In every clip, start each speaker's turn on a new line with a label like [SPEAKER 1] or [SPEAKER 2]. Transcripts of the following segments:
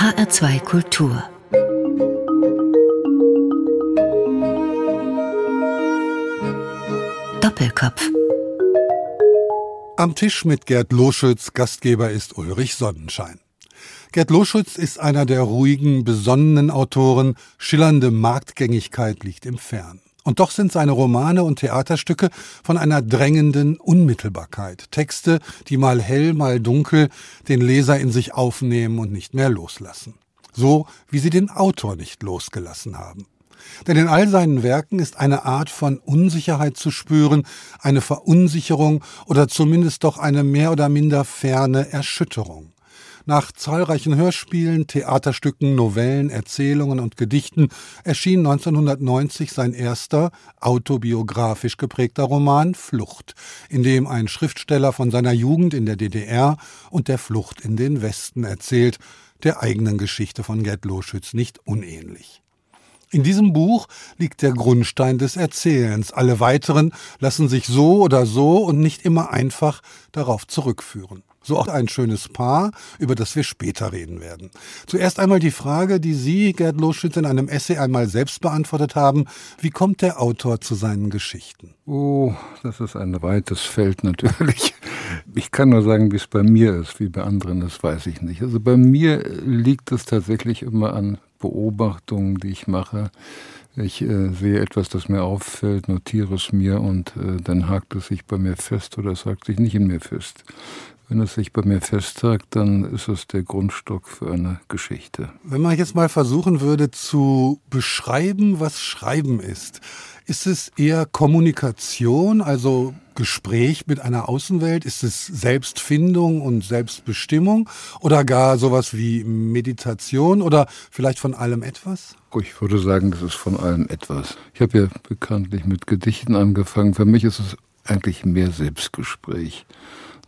[SPEAKER 1] HR2 Kultur Doppelkopf
[SPEAKER 2] Am Tisch mit Gerd Loschütz, Gastgeber ist Ulrich Sonnenschein. Gerd Loschütz ist einer der ruhigen, besonnenen Autoren, schillernde Marktgängigkeit liegt im Fern. Und doch sind seine Romane und Theaterstücke von einer drängenden Unmittelbarkeit. Texte, die mal hell, mal dunkel den Leser in sich aufnehmen und nicht mehr loslassen. So wie sie den Autor nicht losgelassen haben. Denn in all seinen Werken ist eine Art von Unsicherheit zu spüren, eine Verunsicherung oder zumindest doch eine mehr oder minder ferne Erschütterung. Nach zahlreichen Hörspielen, Theaterstücken, Novellen, Erzählungen und Gedichten erschien 1990 sein erster autobiografisch geprägter Roman Flucht, in dem ein Schriftsteller von seiner Jugend in der DDR und der Flucht in den Westen erzählt, der eigenen Geschichte von Gerd Loschütz nicht unähnlich. In diesem Buch liegt der Grundstein des Erzählens. Alle weiteren lassen sich so oder so und nicht immer einfach darauf zurückführen. So auch ein schönes Paar, über das wir später reden werden. Zuerst einmal die Frage, die Sie, Gerd Loschütz, in einem Essay einmal selbst beantwortet haben. Wie kommt der Autor zu seinen Geschichten?
[SPEAKER 3] Oh, das ist ein weites Feld natürlich. Ich kann nur sagen, wie es bei mir ist, wie bei anderen, das weiß ich nicht. Also bei mir liegt es tatsächlich immer an Beobachtungen, die ich mache. Ich äh, sehe etwas, das mir auffällt, notiere es mir und äh, dann hakt es sich bei mir fest oder es hakt sich nicht in mir fest. Wenn es sich bei mir festhakt, dann ist es der Grundstock für eine Geschichte.
[SPEAKER 2] Wenn man jetzt mal versuchen würde zu beschreiben, was Schreiben ist, ist es eher Kommunikation, also Gespräch mit einer Außenwelt? Ist es Selbstfindung und Selbstbestimmung oder gar sowas wie Meditation oder vielleicht von allem etwas?
[SPEAKER 3] Oh, ich würde sagen, das ist von allem etwas. Ich habe ja bekanntlich mit Gedichten angefangen. Für mich ist es eigentlich mehr Selbstgespräch.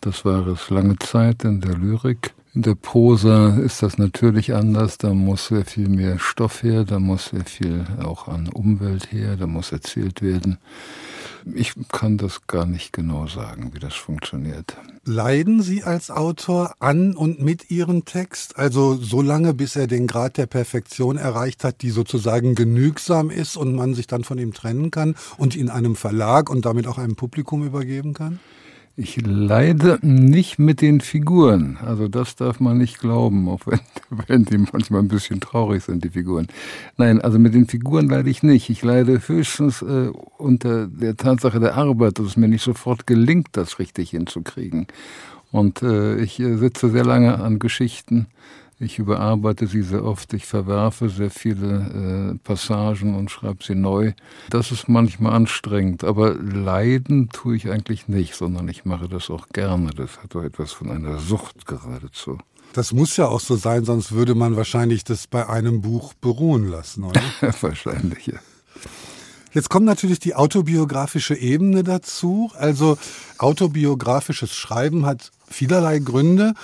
[SPEAKER 3] Das war es lange Zeit in der Lyrik. In der Prosa ist das natürlich anders, da muss sehr viel mehr Stoff her, da muss sehr viel auch an Umwelt her, da muss erzählt werden. Ich kann das gar nicht genau sagen, wie das funktioniert.
[SPEAKER 2] Leiden Sie als Autor an und mit Ihrem Text? Also so lange, bis er den Grad der Perfektion erreicht hat, die sozusagen genügsam ist und man sich dann von ihm trennen kann und ihn einem Verlag und damit auch einem Publikum übergeben kann?
[SPEAKER 3] Ich leide nicht mit den Figuren. Also das darf man nicht glauben, auch wenn, wenn die manchmal ein bisschen traurig sind, die Figuren. Nein, also mit den Figuren leide ich nicht. Ich leide höchstens äh, unter der Tatsache der Arbeit, dass es mir nicht sofort gelingt, das richtig hinzukriegen. Und äh, ich äh, sitze sehr lange an Geschichten ich überarbeite sie sehr oft, ich verwerfe sehr viele äh, Passagen und schreibe sie neu. Das ist manchmal anstrengend, aber leiden tue ich eigentlich nicht, sondern ich mache das auch gerne. Das hat doch etwas von einer Sucht geradezu.
[SPEAKER 2] Das muss ja auch so sein, sonst würde man wahrscheinlich das bei einem Buch beruhen lassen, oder?
[SPEAKER 3] wahrscheinlich, ja.
[SPEAKER 2] Jetzt kommt natürlich die autobiografische Ebene dazu. Also autobiografisches Schreiben hat vielerlei Gründe.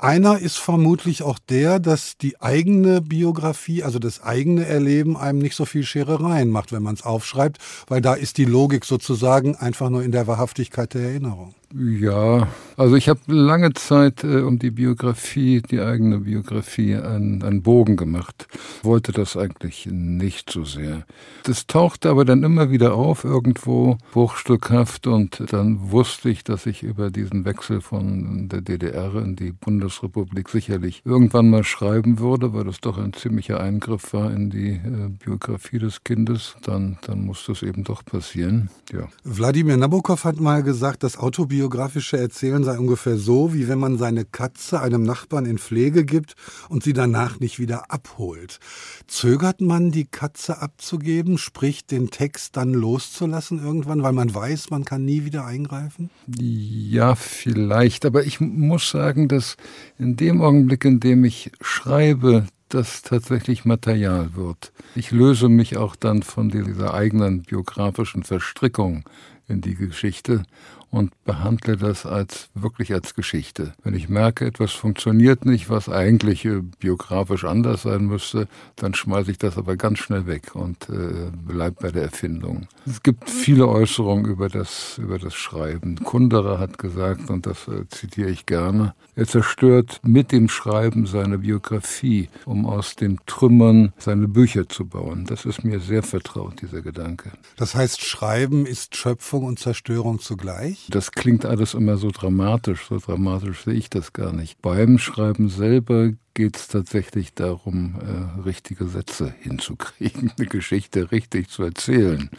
[SPEAKER 2] Einer ist vermutlich auch der, dass die eigene Biografie, also das eigene Erleben einem nicht so viel Scherereien macht, wenn man es aufschreibt, weil da ist die Logik sozusagen einfach nur in der Wahrhaftigkeit der Erinnerung.
[SPEAKER 3] Ja, also ich habe lange Zeit äh, um die Biografie, die eigene Biografie, einen, einen Bogen gemacht. Wollte das eigentlich nicht so sehr. Das tauchte aber dann immer wieder auf, irgendwo bruchstückhaft, und dann wusste ich, dass ich über diesen Wechsel von der DDR in die Bundesrepublik sicherlich irgendwann mal schreiben würde, weil das doch ein ziemlicher Eingriff war in die äh, Biografie des Kindes. Dann, dann musste es eben doch passieren. Ja.
[SPEAKER 2] Wladimir Nabokov hat mal gesagt, dass Autobiografie biografische Erzählen sei ungefähr so, wie wenn man seine Katze einem Nachbarn in Pflege gibt und sie danach nicht wieder abholt. Zögert man, die Katze abzugeben, sprich den Text dann loszulassen irgendwann, weil man weiß, man kann nie wieder eingreifen?
[SPEAKER 3] Ja, vielleicht. Aber ich muss sagen, dass in dem Augenblick, in dem ich schreibe, das tatsächlich Material wird. Ich löse mich auch dann von dieser eigenen biografischen Verstrickung in die Geschichte und behandle das als wirklich als Geschichte. Wenn ich merke, etwas funktioniert nicht, was eigentlich äh, biografisch anders sein müsste, dann schmeiße ich das aber ganz schnell weg und äh, bleib bei der Erfindung. Es gibt viele Äußerungen über das, über das Schreiben. Kunderer hat gesagt, und das äh, zitiere ich gerne, er zerstört mit dem Schreiben seine Biografie, um aus den Trümmern seine Bücher zu bauen. Das ist mir sehr vertraut, dieser Gedanke.
[SPEAKER 2] Das heißt, Schreiben ist Schöpfung und Zerstörung zugleich?
[SPEAKER 3] Das klingt alles immer so dramatisch. So dramatisch sehe ich das gar nicht. Beim Schreiben selber geht es tatsächlich darum, äh, richtige Sätze hinzukriegen, eine Geschichte richtig zu erzählen.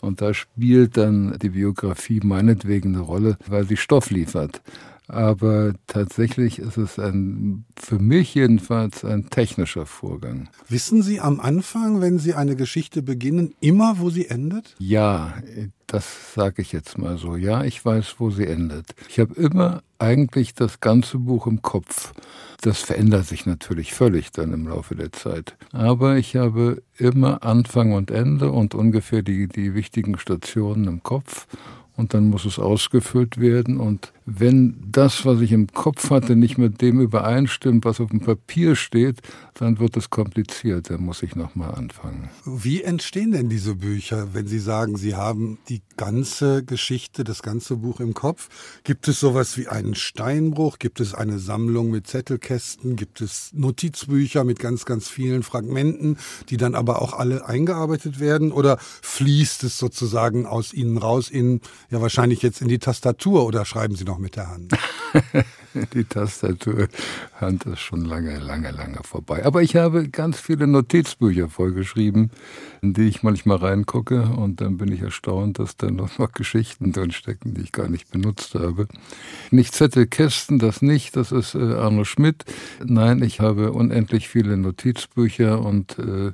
[SPEAKER 3] Und da spielt dann die Biografie meinetwegen eine Rolle, weil sie Stoff liefert. Aber tatsächlich ist es ein, für mich jedenfalls ein technischer Vorgang.
[SPEAKER 2] Wissen Sie am Anfang, wenn Sie eine Geschichte beginnen, immer, wo sie endet?
[SPEAKER 3] Ja, das sage ich jetzt mal so. Ja, ich weiß, wo sie endet. Ich habe immer eigentlich das ganze Buch im Kopf. Das verändert sich natürlich völlig dann im Laufe der Zeit. Aber ich habe immer Anfang und Ende und ungefähr die, die wichtigen Stationen im Kopf und dann muss es ausgefüllt werden. Und wenn das, was ich im Kopf hatte, nicht mit dem übereinstimmt, was auf dem Papier steht, dann wird es kompliziert. Dann muss ich nochmal anfangen.
[SPEAKER 2] Wie entstehen denn diese Bücher, wenn Sie sagen, Sie haben die ganze Geschichte, das ganze Buch im Kopf? Gibt es sowas wie einen Steinbruch? Gibt es eine Sammlung mit Zettelkästen? Gibt es Notizbücher mit ganz, ganz vielen Fragmenten, die dann aber auch alle eingearbeitet werden? Oder fließt es sozusagen aus Ihnen raus in ja wahrscheinlich jetzt in die Tastatur oder schreiben Sie noch mit der Hand?
[SPEAKER 3] die Tastatur, Hand ist schon lange, lange, lange vorbei. Aber ich habe ganz viele Notizbücher vollgeschrieben, in die ich manchmal reingucke und dann bin ich erstaunt, dass da noch, noch Geschichten drin stecken, die ich gar nicht benutzt habe. Nicht Zettelkästen, das nicht, das ist äh, Arno Schmidt. Nein, ich habe unendlich viele Notizbücher und äh,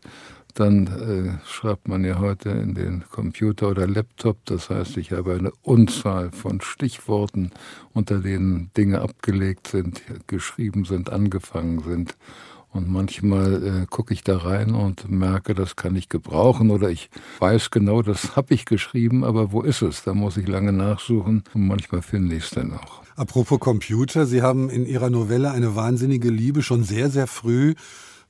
[SPEAKER 3] dann äh, schreibt man ja heute in den Computer oder Laptop. Das heißt, ich habe eine Unzahl von Stichworten, unter denen Dinge abgelegt sind, geschrieben sind, angefangen sind. Und manchmal äh, gucke ich da rein und merke, das kann ich gebrauchen oder ich weiß genau, das habe ich geschrieben, aber wo ist es? Da muss ich lange nachsuchen und manchmal finde ich es dann auch.
[SPEAKER 2] Apropos Computer, Sie haben in Ihrer Novelle eine wahnsinnige Liebe schon sehr, sehr früh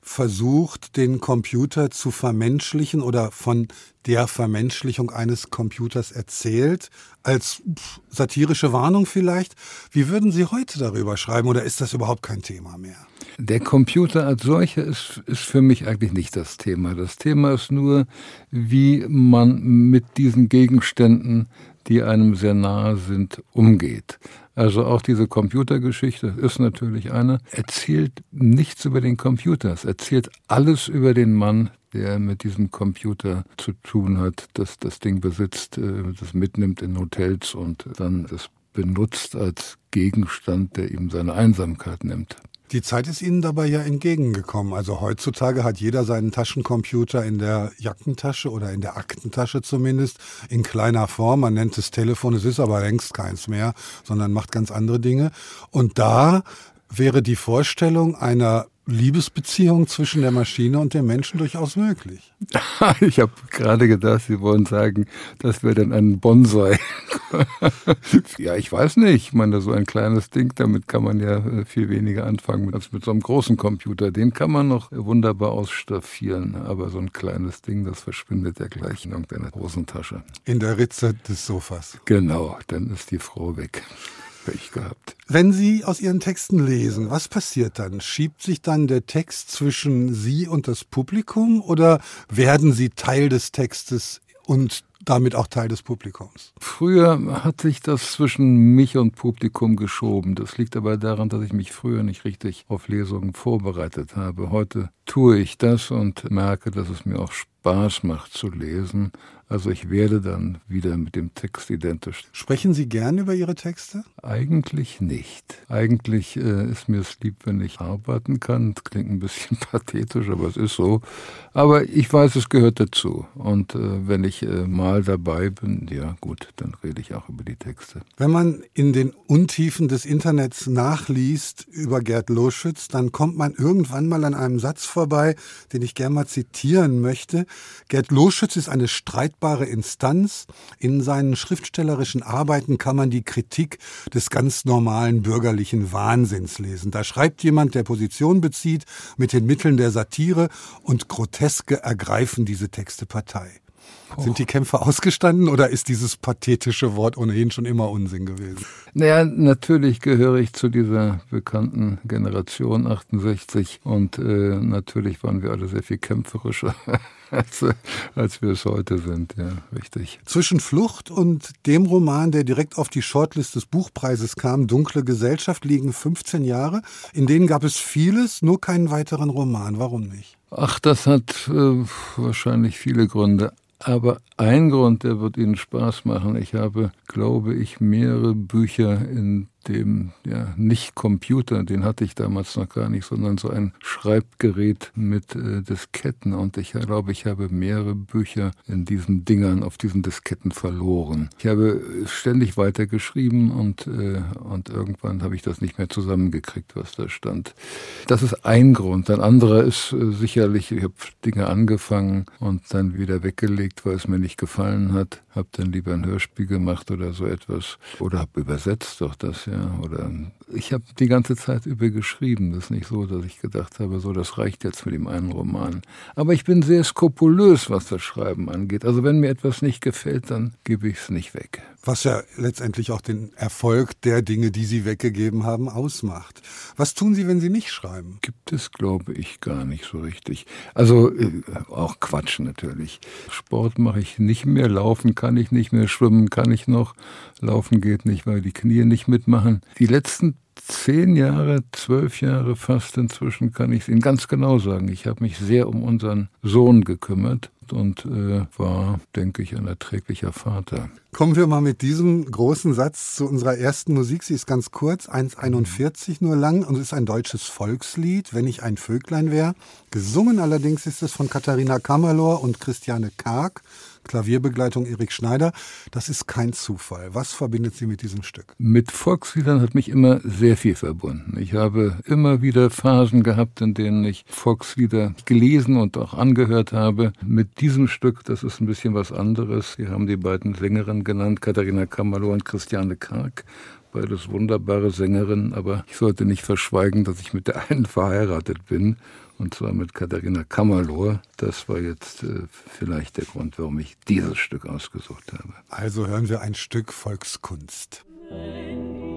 [SPEAKER 2] versucht, den Computer zu vermenschlichen oder von der Vermenschlichung eines Computers erzählt, als satirische Warnung vielleicht. Wie würden Sie heute darüber schreiben oder ist das überhaupt kein Thema mehr?
[SPEAKER 3] Der Computer als solcher ist, ist für mich eigentlich nicht das Thema. Das Thema ist nur, wie man mit diesen Gegenständen, die einem sehr nahe sind, umgeht. Also auch diese Computergeschichte ist natürlich eine, erzählt nichts über den Computer, es erzählt alles über den Mann, der mit diesem Computer zu tun hat, das das Ding besitzt, äh, das mitnimmt in Hotels und dann das benutzt als Gegenstand, der ihm seine Einsamkeit nimmt.
[SPEAKER 2] Die Zeit ist Ihnen dabei ja entgegengekommen. Also heutzutage hat jeder seinen Taschencomputer in der Jackentasche oder in der Aktentasche zumindest, in kleiner Form. Man nennt es Telefon, es ist aber längst keins mehr, sondern macht ganz andere Dinge. Und da wäre die Vorstellung einer Liebesbeziehung zwischen der Maschine und dem Menschen durchaus möglich.
[SPEAKER 3] Ich habe gerade gedacht, Sie wollen sagen, das wäre dann ein Bonsai. ja, ich weiß nicht. Ich meine, so ein kleines Ding, damit kann man ja äh, viel weniger anfangen als mit so einem großen Computer. Den kann man noch wunderbar ausstaffieren. Aber so ein kleines Ding, das verschwindet ja gleich in irgendeiner Hosentasche.
[SPEAKER 2] In der Ritze des Sofas.
[SPEAKER 3] Genau, dann ist die Frau weg. Pech gehabt.
[SPEAKER 2] Wenn Sie aus Ihren Texten lesen, was passiert dann? Schiebt sich dann der Text zwischen Sie und das Publikum oder werden Sie Teil des Textes und damit auch Teil des Publikums.
[SPEAKER 3] Früher hat sich das zwischen mich und Publikum geschoben. Das liegt aber daran, dass ich mich früher nicht richtig auf Lesungen vorbereitet habe. Heute tue ich das und merke, dass es mir auch Spaß macht zu lesen. Also ich werde dann wieder mit dem Text identisch.
[SPEAKER 2] Sprechen Sie gern über Ihre Texte?
[SPEAKER 3] Eigentlich nicht. Eigentlich äh, ist mir es lieb, wenn ich arbeiten kann. Das klingt ein bisschen pathetisch, aber es ist so. Aber ich weiß, es gehört dazu. Und äh, wenn ich äh, mal dabei bin, ja gut, dann rede ich auch über die Texte.
[SPEAKER 2] Wenn man in den Untiefen des Internets nachliest über Gerd Loschütz, dann kommt man irgendwann mal an einem Satz vorbei, den ich gerne mal zitieren möchte. Gerd Loschütz ist eine Streit streitbare Instanz. In seinen schriftstellerischen Arbeiten kann man die Kritik des ganz normalen bürgerlichen Wahnsinns lesen. Da schreibt jemand, der Position bezieht mit den Mitteln der Satire und Groteske ergreifen diese Texte Partei. Sind die Kämpfe ausgestanden oder ist dieses pathetische Wort ohnehin schon immer Unsinn gewesen?
[SPEAKER 3] Naja, natürlich gehöre ich zu dieser bekannten Generation 68 und äh, natürlich waren wir alle sehr viel kämpferischer. Als, als wir es heute sind, ja, richtig.
[SPEAKER 2] Zwischen Flucht und dem Roman, der direkt auf die Shortlist des Buchpreises kam, Dunkle Gesellschaft, liegen 15 Jahre. In denen gab es vieles, nur keinen weiteren Roman. Warum nicht?
[SPEAKER 3] Ach, das hat äh, wahrscheinlich viele Gründe. Aber ein Grund, der wird Ihnen Spaß machen. Ich habe, glaube ich, mehrere Bücher in dem ja nicht Computer, den hatte ich damals noch gar nicht, sondern so ein Schreibgerät mit äh, Disketten. Und ich glaube, ich habe mehrere Bücher in diesen Dingern auf diesen Disketten verloren. Ich habe ständig weitergeschrieben und, äh, und irgendwann habe ich das nicht mehr zusammengekriegt, was da stand. Das ist ein Grund. Ein anderer ist äh, sicherlich, ich habe Dinge angefangen und dann wieder weggelegt, weil es mir nicht gefallen hat. Habe dann lieber ein Hörspiel gemacht oder so etwas. Oder habe übersetzt doch das, ja ja, oder ich habe die ganze Zeit über geschrieben. Das ist nicht so, dass ich gedacht habe, so, das reicht jetzt mit dem einen Roman. Aber ich bin sehr skrupulös, was das Schreiben angeht. Also wenn mir etwas nicht gefällt, dann gebe ich es nicht weg.
[SPEAKER 2] Was ja letztendlich auch den Erfolg der Dinge, die Sie weggegeben haben, ausmacht. Was tun Sie, wenn Sie nicht schreiben?
[SPEAKER 3] Gibt es, glaube ich, gar nicht so richtig. Also äh, auch Quatsch natürlich. Sport mache ich nicht mehr, laufen kann ich nicht mehr, schwimmen kann ich noch, laufen geht nicht, weil die Knie nicht mitmachen. Die letzten zehn Jahre, zwölf Jahre fast inzwischen, kann ich es Ihnen ganz genau sagen. Ich habe mich sehr um unseren Sohn gekümmert und äh, war, denke ich, ein erträglicher Vater.
[SPEAKER 2] Kommen wir mal mit diesem großen Satz zu unserer ersten Musik. Sie ist ganz kurz, 1,41 nur lang und ist ein deutsches Volkslied, wenn ich ein Vöglein wäre. Gesungen allerdings ist es von Katharina Kammerlor und Christiane Karg. Klavierbegleitung Erik Schneider. Das ist kein Zufall. Was verbindet Sie mit diesem Stück?
[SPEAKER 3] Mit Volksliedern hat mich immer sehr viel verbunden. Ich habe immer wieder Phasen gehabt, in denen ich Volkslieder gelesen und auch angehört habe. Mit diesem Stück, das ist ein bisschen was anderes. Wir haben die beiden Sängerinnen genannt, Katharina Kammerloh und Christiane Karg beides wunderbare Sängerinnen, aber ich sollte nicht verschweigen, dass ich mit der einen verheiratet bin und zwar mit Katharina Kammerlohr. Das war jetzt äh, vielleicht der Grund, warum ich dieses Stück ausgesucht habe.
[SPEAKER 2] Also hören wir ein Stück Volkskunst.
[SPEAKER 4] Wenn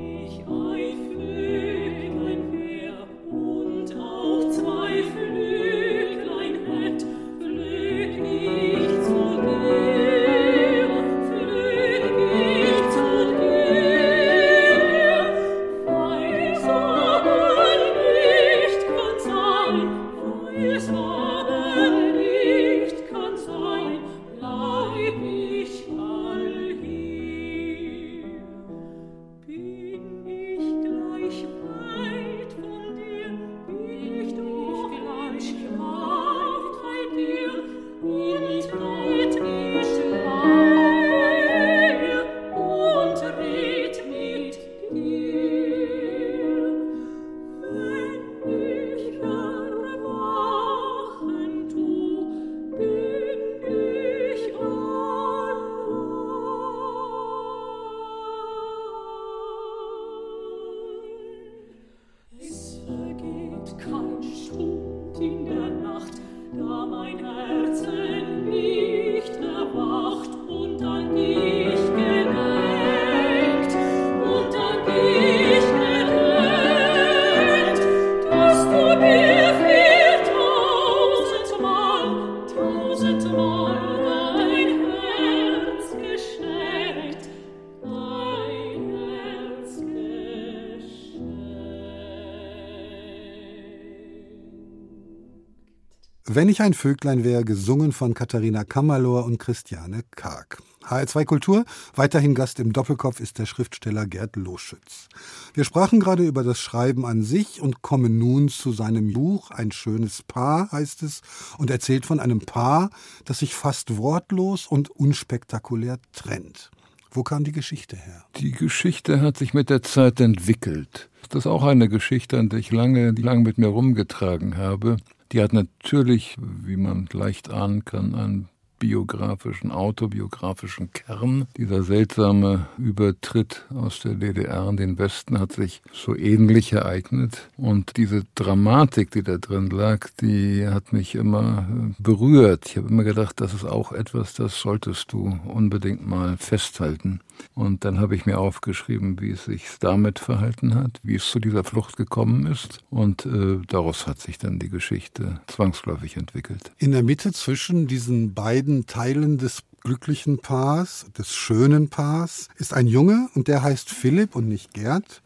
[SPEAKER 4] Wenn ich
[SPEAKER 2] ein Vöglein wäre, gesungen von Katharina Kammerlohr und Christiane Karg. HR2 Kultur, weiterhin Gast im Doppelkopf ist der Schriftsteller Gerd Loschütz. Wir sprachen gerade über das Schreiben an sich und kommen nun zu seinem Buch Ein schönes Paar heißt es und erzählt von einem Paar, das sich fast wortlos und unspektakulär trennt. Wo kam die Geschichte her?
[SPEAKER 3] Die Geschichte hat sich mit der Zeit entwickelt. Das ist auch eine Geschichte, an der ich lange, lange mit mir rumgetragen habe. Die hat natürlich, wie man leicht ahnen kann, ein biografischen, autobiografischen Kern. Dieser seltsame Übertritt aus der DDR in den Westen hat sich so ähnlich ereignet. Und diese Dramatik, die da drin lag, die hat mich immer berührt. Ich habe immer gedacht, das ist auch etwas, das solltest du unbedingt mal festhalten. Und dann habe ich mir aufgeschrieben, wie es sich damit verhalten hat, wie es zu dieser Flucht gekommen ist. Und äh, daraus hat sich dann die Geschichte zwangsläufig entwickelt.
[SPEAKER 2] In der Mitte zwischen diesen beiden Teilen des glücklichen Paars, des schönen Paars, ist ein Junge und der heißt Philipp und nicht Gerd.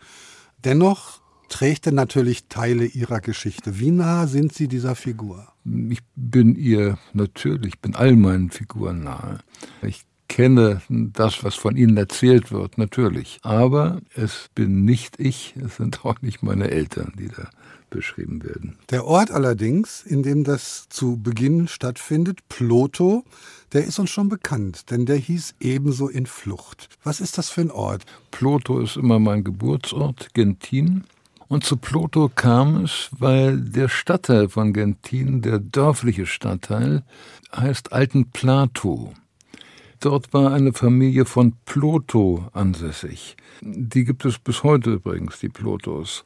[SPEAKER 2] Dennoch trägt er natürlich Teile ihrer Geschichte. Wie nah sind Sie dieser Figur?
[SPEAKER 3] Ich bin ihr natürlich, bin all meinen Figuren nahe. Ich kenne das, was von ihnen erzählt wird, natürlich. Aber es bin nicht ich, es sind auch nicht meine Eltern, die da beschrieben werden.
[SPEAKER 2] Der Ort allerdings, in dem das zu Beginn stattfindet, Ploto, der ist uns schon bekannt, denn der hieß ebenso in Flucht. Was ist das für ein Ort?
[SPEAKER 3] Ploto ist immer mein Geburtsort, Gentin. Und zu Ploto kam es, weil der Stadtteil von Gentin, der dörfliche Stadtteil, heißt Alten Plato. Dort war eine Familie von Ploto ansässig. Die gibt es bis heute übrigens, die Plotos.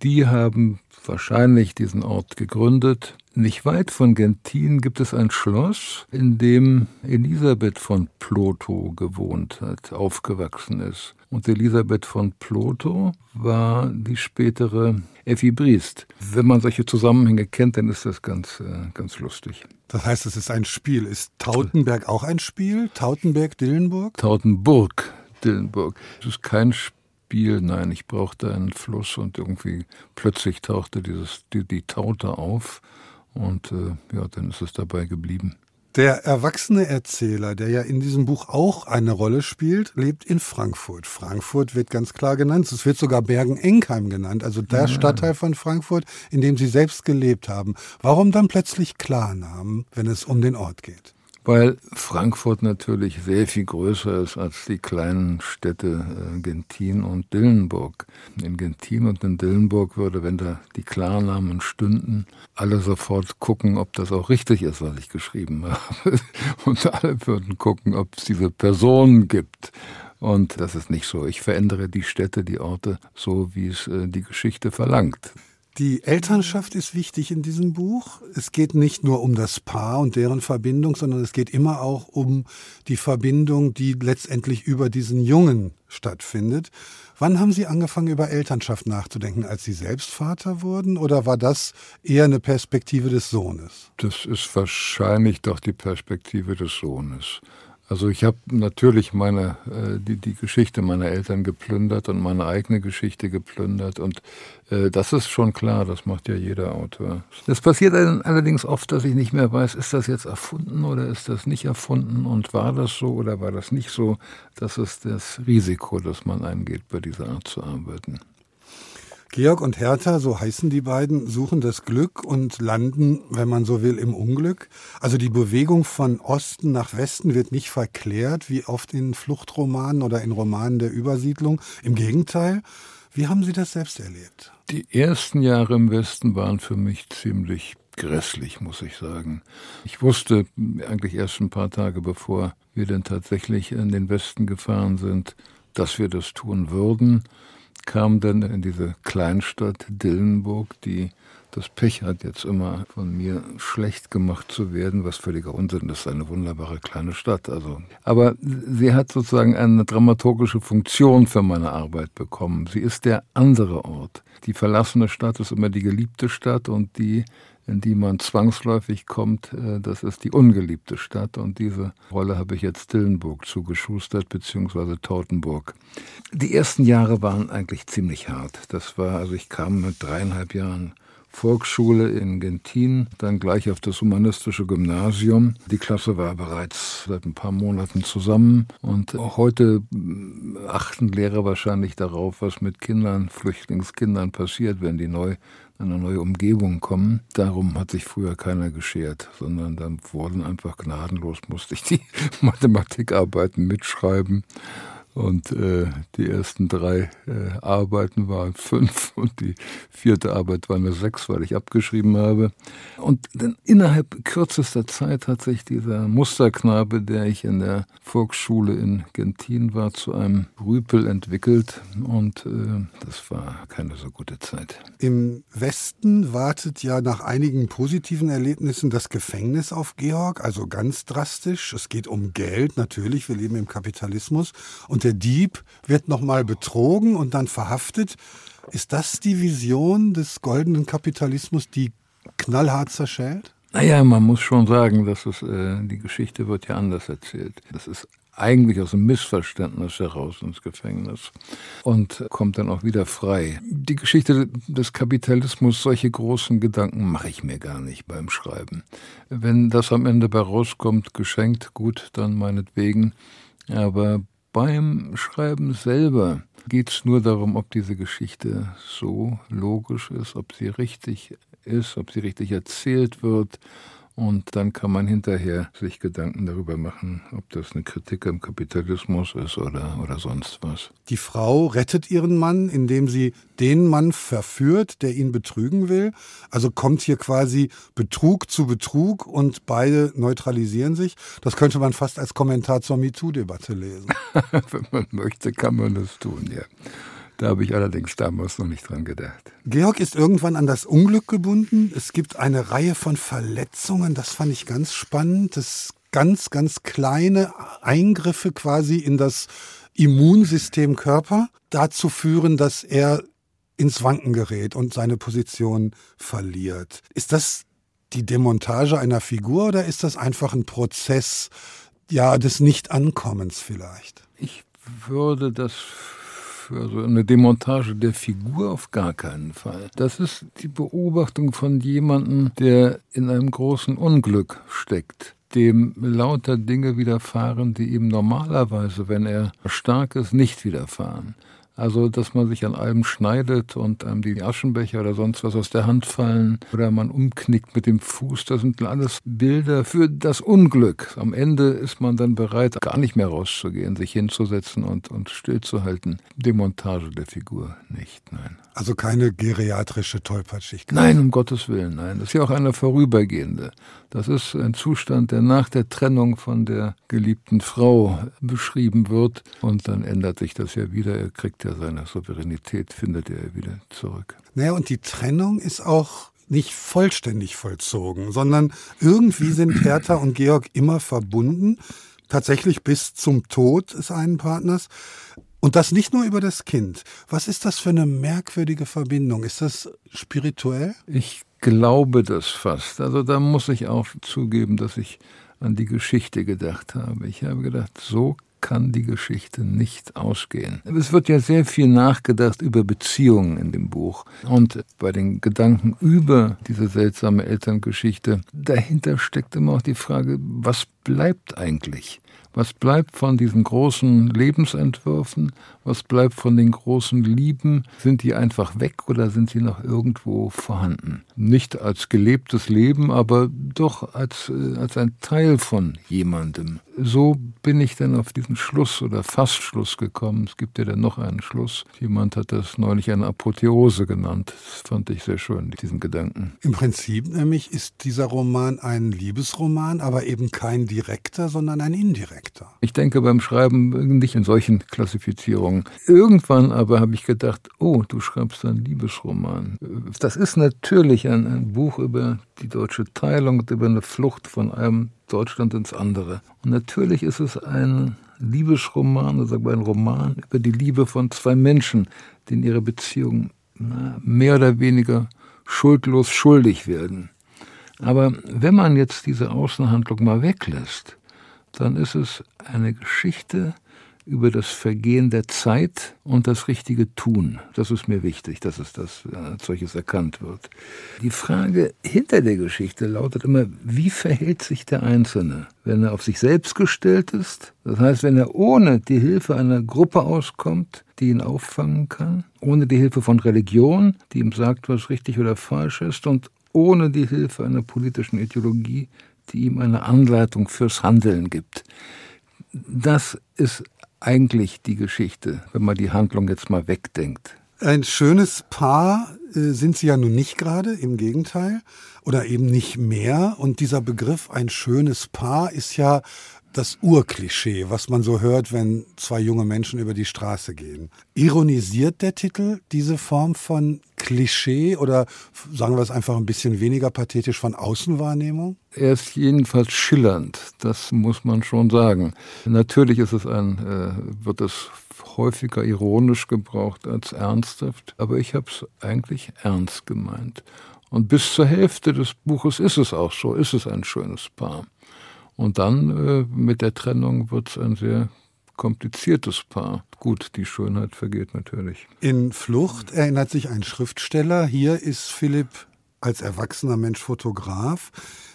[SPEAKER 3] Die haben wahrscheinlich diesen Ort gegründet. Nicht weit von Gentin gibt es ein Schloss, in dem Elisabeth von Ploto gewohnt hat, aufgewachsen ist. Und Elisabeth von Ploto war die spätere Effi Briest. Wenn man solche Zusammenhänge kennt, dann ist das ganz, äh, ganz lustig.
[SPEAKER 2] Das heißt, es ist ein Spiel. Ist Tautenberg auch ein Spiel? Tautenberg-Dillenburg?
[SPEAKER 3] Tautenburg, Dillenburg. Es ist kein Spiel, nein, ich brauchte einen Fluss und irgendwie plötzlich tauchte dieses, die, die Taute auf und äh, ja, dann ist es dabei geblieben.
[SPEAKER 2] Der erwachsene Erzähler, der ja in diesem Buch auch eine Rolle spielt, lebt in Frankfurt. Frankfurt wird ganz klar genannt. Es wird sogar Bergen-Enkheim genannt, also der ja. Stadtteil von Frankfurt, in dem Sie selbst gelebt haben. Warum dann plötzlich Klarnamen, wenn es um den Ort geht?
[SPEAKER 3] Weil Frankfurt natürlich sehr viel größer ist als die kleinen Städte äh, Gentin und Dillenburg. In Gentin und in Dillenburg würde, wenn da die Klarnamen stünden, alle sofort gucken, ob das auch richtig ist, was ich geschrieben habe. Und alle würden gucken, ob es diese Personen gibt. Und das ist nicht so. Ich verändere die Städte, die Orte so, wie es äh, die Geschichte verlangt.
[SPEAKER 2] Die Elternschaft ist wichtig in diesem Buch. Es geht nicht nur um das Paar und deren Verbindung, sondern es geht immer auch um die Verbindung, die letztendlich über diesen Jungen stattfindet. Wann haben Sie angefangen, über Elternschaft nachzudenken? Als Sie selbst Vater wurden? Oder war das eher eine Perspektive des Sohnes?
[SPEAKER 3] Das ist wahrscheinlich doch die Perspektive des Sohnes. Also ich habe natürlich meine äh, die die Geschichte meiner Eltern geplündert und meine eigene Geschichte geplündert und äh, das ist schon klar, das macht ja jeder Autor. Es passiert allerdings oft, dass ich nicht mehr weiß, ist das jetzt erfunden oder ist das nicht erfunden und war das so oder war das nicht so? Das ist das Risiko, das man eingeht, bei dieser Art zu arbeiten.
[SPEAKER 2] Georg und Hertha, so heißen die beiden, suchen das Glück und landen, wenn man so will, im Unglück. Also die Bewegung von Osten nach Westen wird nicht verklärt, wie oft in Fluchtromanen oder in Romanen der Übersiedlung. Im Gegenteil. Wie haben Sie das selbst erlebt?
[SPEAKER 3] Die ersten Jahre im Westen waren für mich ziemlich grässlich, muss ich sagen. Ich wusste eigentlich erst ein paar Tage bevor wir denn tatsächlich in den Westen gefahren sind, dass wir das tun würden kam dann in diese Kleinstadt Dillenburg, die das Pech hat, jetzt immer von mir schlecht gemacht zu werden, was völliger Unsinn ist. Eine wunderbare kleine Stadt. Also, aber sie hat sozusagen eine dramaturgische Funktion für meine Arbeit bekommen. Sie ist der andere Ort. Die verlassene Stadt ist immer die geliebte Stadt und die in die man zwangsläufig kommt, äh, das ist die ungeliebte Stadt. Und diese Rolle habe ich jetzt Dillenburg zugeschustert, beziehungsweise Tautenburg. Die ersten Jahre waren eigentlich ziemlich hart. Das war, also ich kam mit dreieinhalb Jahren Volksschule in Gentin, dann gleich auf das humanistische Gymnasium. Die Klasse war bereits seit ein paar Monaten zusammen und heute achten Lehrer wahrscheinlich darauf, was mit Kindern, Flüchtlingskindern passiert, wenn die neu eine neue Umgebung kommen. Darum hat sich früher keiner geschert, sondern dann wurden einfach gnadenlos, musste ich die Mathematikarbeiten mitschreiben. Und äh, die ersten drei äh, Arbeiten waren fünf und die vierte Arbeit war eine sechs, weil ich abgeschrieben habe. Und dann innerhalb kürzester Zeit hat sich dieser Musterknabe, der ich in der Volksschule in Gentin war, zu einem Rüpel entwickelt. Und äh, das war keine so gute Zeit.
[SPEAKER 2] Im Westen wartet ja nach einigen positiven Erlebnissen das Gefängnis auf Georg, also ganz drastisch. Es geht um Geld, natürlich, wir leben im Kapitalismus. Und der Dieb wird nochmal betrogen und dann verhaftet. Ist das die Vision des goldenen Kapitalismus, die knallhart zerschellt?
[SPEAKER 3] Naja, man muss schon sagen, dass es, äh, die Geschichte wird ja anders erzählt. Das ist eigentlich aus einem Missverständnis heraus ins Gefängnis und kommt dann auch wieder frei. Die Geschichte des Kapitalismus, solche großen Gedanken mache ich mir gar nicht beim Schreiben. Wenn das am Ende bei rauskommt, geschenkt, gut, dann meinetwegen. Aber beim Schreiben selber geht es nur darum, ob diese Geschichte so logisch ist, ob sie richtig ist, ob sie richtig erzählt wird und dann kann man hinterher sich Gedanken darüber machen, ob das eine Kritik am Kapitalismus ist oder, oder sonst was.
[SPEAKER 2] Die Frau rettet ihren Mann, indem sie den Mann verführt, der ihn betrügen will. Also kommt hier quasi Betrug zu Betrug und beide neutralisieren sich. Das könnte man fast als Kommentar zur MeToo-Debatte lesen.
[SPEAKER 3] Wenn man möchte, kann man das tun, ja. Da habe ich allerdings damals noch nicht dran gedacht.
[SPEAKER 2] Georg ist irgendwann an das Unglück gebunden. Es gibt eine Reihe von Verletzungen, das fand ich ganz spannend. Das ganz, ganz kleine Eingriffe quasi in das Immunsystem Körper dazu führen, dass er ins Wanken gerät und seine Position verliert. Ist das die Demontage einer Figur oder ist das einfach ein Prozess ja des Nichtankommens vielleicht?
[SPEAKER 3] Ich würde das für so eine Demontage der Figur auf gar keinen Fall. Das ist die Beobachtung von jemandem, der in einem großen Unglück steckt dem lauter Dinge widerfahren, die ihm normalerweise, wenn er stark ist, nicht widerfahren. Also, dass man sich an allem schneidet und einem die Aschenbecher oder sonst was aus der Hand fallen oder man umknickt mit dem Fuß, das sind alles Bilder für das Unglück. Am Ende ist man dann bereit, gar nicht mehr rauszugehen, sich hinzusetzen und, und stillzuhalten. Demontage der Figur nicht, nein.
[SPEAKER 2] Also keine geriatrische Tollpatschicht.
[SPEAKER 3] Nein, um Gottes Willen, nein. Das ist ja auch eine vorübergehende. Das ist ein Zustand, der nach der Trennung von der geliebten Frau beschrieben wird. Und dann ändert sich das ja wieder. Er kriegt ja seine Souveränität, findet er wieder zurück.
[SPEAKER 2] Naja, und die Trennung ist auch nicht vollständig vollzogen, sondern irgendwie sind Hertha und Georg immer verbunden. Tatsächlich bis zum Tod des einen Partners. Und das nicht nur über das Kind. Was ist das für eine merkwürdige Verbindung? Ist das spirituell?
[SPEAKER 3] Ich glaube das fast. Also da muss ich auch zugeben, dass ich an die Geschichte gedacht habe. Ich habe gedacht, so kann die Geschichte nicht ausgehen. Es wird ja sehr viel nachgedacht über Beziehungen in dem Buch. Und bei den Gedanken über diese seltsame Elterngeschichte, dahinter steckt immer auch die Frage, was bleibt eigentlich? Was bleibt von diesen großen Lebensentwürfen? Was bleibt von den großen Lieben? Sind die einfach weg oder sind sie noch irgendwo vorhanden? Nicht als gelebtes Leben, aber doch als, äh, als ein Teil von jemandem. So bin ich dann auf diesen Schluss oder Fastschluss gekommen. Es gibt ja dann noch einen Schluss. Jemand hat das neulich eine Apotheose genannt. Das fand ich sehr schön, diesen Gedanken.
[SPEAKER 2] Im Prinzip nämlich ist dieser Roman ein Liebesroman, aber eben kein direkter, sondern ein indirekter.
[SPEAKER 3] Ich denke beim Schreiben nicht in solchen Klassifizierungen. Irgendwann aber habe ich gedacht, oh, du schreibst einen Liebesroman. Das ist natürlich ein, ein Buch über die deutsche Teilung und über eine Flucht von einem Deutschland ins andere. Und natürlich ist es ein Liebesroman, oder wir ein Roman über die Liebe von zwei Menschen, die in ihrer Beziehung na, mehr oder weniger schuldlos schuldig werden. Aber wenn man jetzt diese Außenhandlung mal weglässt, dann ist es eine Geschichte über das Vergehen der Zeit und das richtige Tun. Das ist mir wichtig, dass es das als solches erkannt wird. Die Frage hinter der Geschichte lautet immer, wie verhält sich der Einzelne, wenn er auf sich selbst gestellt ist? Das heißt, wenn er ohne die Hilfe einer Gruppe auskommt, die ihn auffangen kann, ohne die Hilfe von Religion, die ihm sagt, was richtig oder falsch ist, und ohne die Hilfe einer politischen Ideologie, die ihm eine Anleitung fürs Handeln gibt. Das ist eigentlich die Geschichte, wenn man die Handlung jetzt mal wegdenkt?
[SPEAKER 2] Ein schönes Paar äh, sind sie ja nun nicht gerade, im Gegenteil, oder eben nicht mehr. Und dieser Begriff ein schönes Paar ist ja das Urklischee, was man so hört, wenn zwei junge Menschen über die Straße gehen. Ironisiert der Titel diese Form von Klischee oder sagen wir es einfach ein bisschen weniger pathetisch von Außenwahrnehmung?
[SPEAKER 3] Er ist jedenfalls schillernd, das muss man schon sagen. Natürlich ist es ein, äh, wird es häufiger ironisch gebraucht als ernsthaft, aber ich habe es eigentlich ernst gemeint. Und bis zur Hälfte des Buches ist es auch so, ist es ein schönes Paar. Und dann äh, mit der Trennung wird es ein sehr kompliziertes Paar. Gut, die Schönheit vergeht natürlich.
[SPEAKER 2] In Flucht erinnert sich ein Schriftsteller. Hier ist Philipp als erwachsener Mensch Fotograf.